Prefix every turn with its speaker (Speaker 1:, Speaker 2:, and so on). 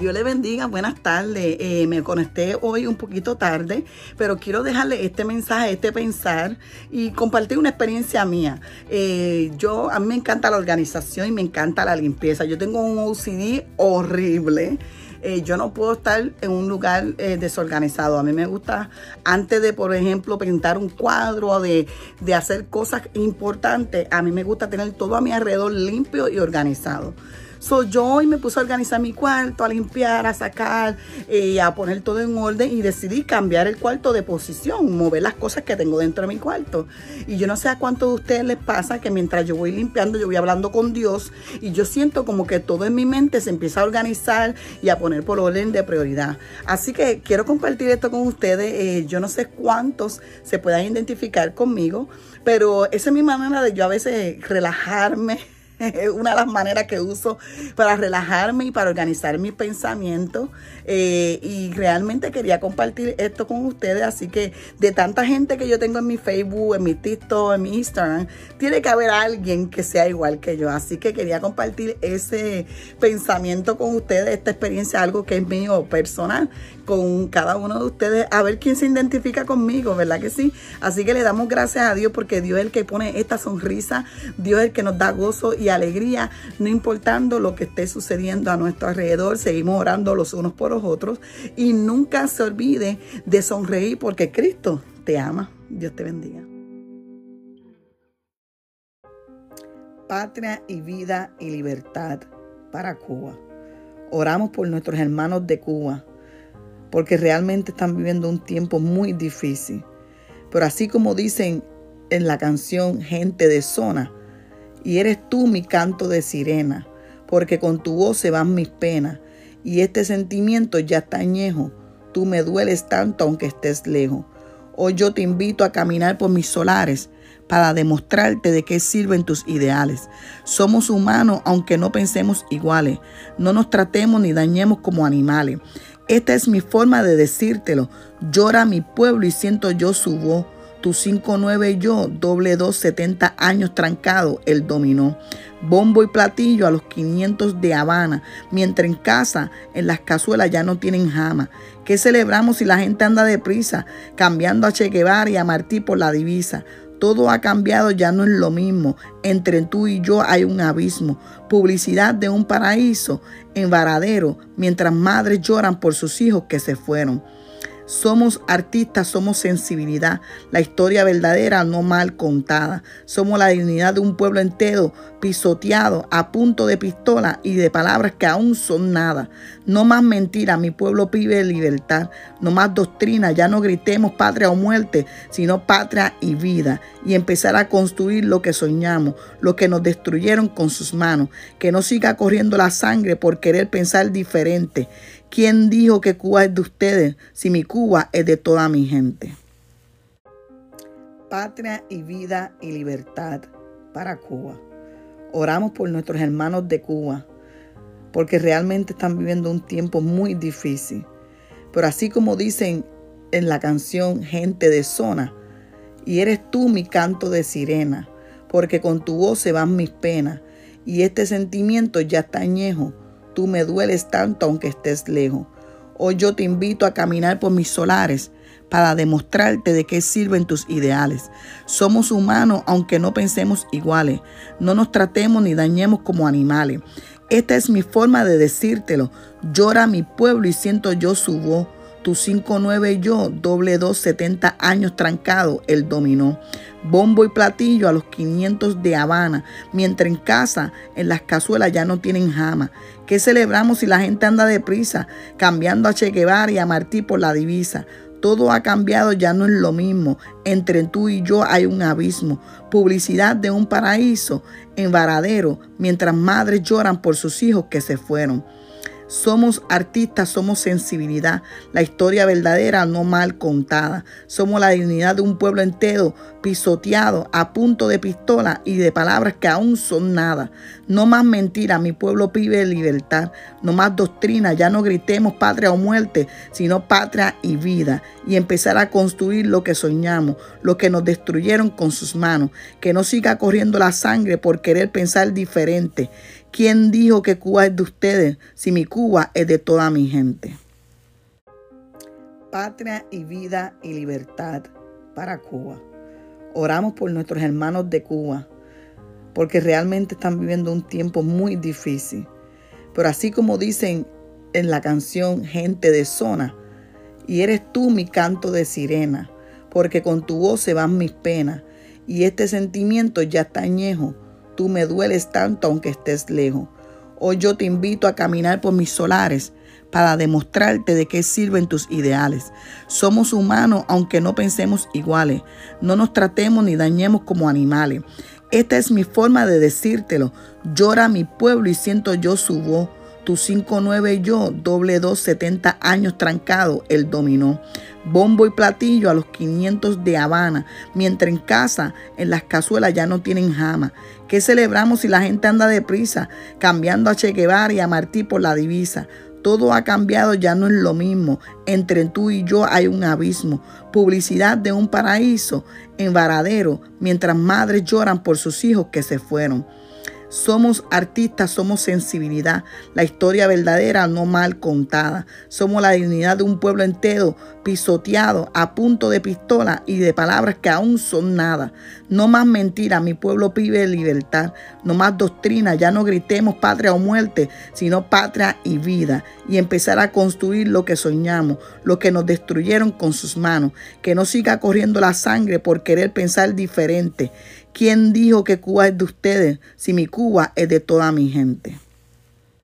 Speaker 1: Dios le bendiga, buenas tardes. Eh, me conecté hoy un poquito tarde, pero quiero dejarle este mensaje, este pensar y compartir una experiencia mía. Eh, yo, a mí me encanta la organización y me encanta la limpieza. Yo tengo un OCD horrible. Eh, yo no puedo estar en un lugar desorganizado. A mí me gusta, antes de, por ejemplo, pintar un cuadro de, de hacer cosas importantes, a mí me gusta tener todo a mi alrededor limpio y organizado. So, yo hoy me puse a organizar mi cuarto, a limpiar, a sacar, eh, a poner todo en orden y decidí cambiar el cuarto de posición, mover las cosas que tengo dentro de mi cuarto. Y yo no sé a cuántos de ustedes les pasa que mientras yo voy limpiando, yo voy hablando con Dios y yo siento como que todo en mi mente se empieza a organizar y a poner por orden de prioridad. Así que quiero compartir esto con ustedes. Eh, yo no sé cuántos se puedan identificar conmigo, pero esa es mi manera de yo a veces relajarme es una de las maneras que uso para relajarme y para organizar mis pensamientos. Eh, y realmente quería compartir esto con ustedes. Así que de tanta gente que yo tengo en mi Facebook, en mi TikTok, en mi Instagram, tiene que haber alguien que sea igual que yo. Así que quería compartir ese pensamiento con ustedes, esta experiencia, algo que es mío personal, con cada uno de ustedes, a ver quién se identifica conmigo, ¿verdad que sí? Así que le damos gracias a Dios porque Dios es el que pone esta sonrisa, Dios es el que nos da gozo y alegría, no importando lo que esté sucediendo a nuestro alrededor, seguimos orando los unos por los otros y nunca se olvide de sonreír porque Cristo te ama. Dios te bendiga. Patria y vida y libertad para Cuba. Oramos por nuestros hermanos de Cuba porque realmente están viviendo un tiempo muy difícil. Pero así como dicen en la canción Gente de Zona, y eres tú mi canto de sirena, porque con tu voz se van mis penas, y este sentimiento ya está añejo, tú me dueles tanto aunque estés lejos. Hoy yo te invito a caminar por mis solares para demostrarte de qué sirven tus ideales. Somos humanos aunque no pensemos iguales, no nos tratemos ni dañemos como animales. Esta es mi forma de decírtelo. Llora mi pueblo y siento yo su voz. Tu 5-9 y yo, doble 2, 70 años trancado, el dominó. Bombo y platillo a los 500 de Habana, mientras en casa, en las cazuelas ya no tienen jama. ¿Qué celebramos si la gente anda deprisa, cambiando a Che Guevara y a Martí por la divisa? Todo ha cambiado, ya no es lo mismo. Entre tú y yo hay un abismo. Publicidad de un paraíso en Varadero, mientras madres lloran por sus hijos que se fueron. Somos artistas, somos sensibilidad, la historia verdadera no mal contada. Somos la dignidad de un pueblo entero pisoteado a punto de pistola y de palabras que aún son nada. No más mentira, mi pueblo pide libertad. No más doctrina, ya no gritemos patria o muerte, sino patria y vida. Y empezar a construir lo que soñamos, lo que nos destruyeron con sus manos. Que no siga corriendo la sangre por querer pensar diferente. ¿Quién dijo que Cuba es de ustedes si mi Cuba es de toda mi gente? Patria y vida y libertad para Cuba. Oramos por nuestros hermanos de Cuba, porque realmente están viviendo un tiempo muy difícil. Pero así como dicen en la canción Gente de Zona, y eres tú mi canto de sirena, porque con tu voz se van mis penas, y este sentimiento ya está añejo Tú me dueles tanto aunque estés lejos. Hoy yo te invito a caminar por mis solares para demostrarte de qué sirven tus ideales. Somos humanos aunque no pensemos iguales. No nos tratemos ni dañemos como animales. Esta es mi forma de decírtelo. Llora mi pueblo y siento yo su voz. Tu 5-9 y yo, doble 2, 70 años trancado, el dominó. Bombo y platillo a los 500 de Habana, mientras en casa, en las cazuelas ya no tienen jama. ¿Qué celebramos si la gente anda deprisa, cambiando a Che Guevara y a Martí por la divisa? Todo ha cambiado, ya no es lo mismo. Entre tú y yo hay un abismo. Publicidad de un paraíso en Varadero, mientras madres lloran por sus hijos que se fueron. Somos artistas, somos sensibilidad, la historia verdadera no mal contada. Somos la dignidad de un pueblo entero pisoteado a punto de pistola y de palabras que aún son nada. No más mentira, mi pueblo pide libertad. No más doctrina, ya no gritemos patria o muerte, sino patria y vida. Y empezar a construir lo que soñamos, lo que nos destruyeron con sus manos. Que no siga corriendo la sangre por querer pensar diferente ¿Quién dijo que Cuba es de ustedes si mi Cuba es de toda mi gente? Patria y vida y libertad para Cuba. Oramos por nuestros hermanos de Cuba, porque realmente están viviendo un tiempo muy difícil. Pero así como dicen en la canción Gente de Zona, y eres tú mi canto de sirena, porque con tu voz se van mis penas, y este sentimiento ya está añejo Tú me dueles tanto aunque estés lejos. Hoy yo te invito a caminar por mis solares para demostrarte de qué sirven tus ideales. Somos humanos aunque no pensemos iguales. No nos tratemos ni dañemos como animales. Esta es mi forma de decírtelo. Llora mi pueblo y siento yo su voz. Tu 5-9 yo, doble 2, 70 años trancado, el dominó. Bombo y platillo a los 500 de Habana, mientras en casa, en las cazuelas ya no tienen jama. ¿Qué celebramos si la gente anda deprisa, cambiando a Che Guevara y a Martí por la divisa? Todo ha cambiado, ya no es lo mismo. Entre tú y yo hay un abismo. Publicidad de un paraíso en Varadero, mientras madres lloran por sus hijos que se fueron. Somos artistas, somos sensibilidad, la historia verdadera no mal contada. Somos la dignidad de un pueblo entero pisoteado a punto de pistola y de palabras que aún son nada. No más mentira, mi pueblo pide libertad. No más doctrina, ya no gritemos patria o muerte, sino patria y vida. Y empezar a construir lo que soñamos, lo que nos destruyeron con sus manos. Que no siga corriendo la sangre por querer pensar diferente ¿Quién dijo que Cuba es de ustedes si mi Cuba es de toda mi gente?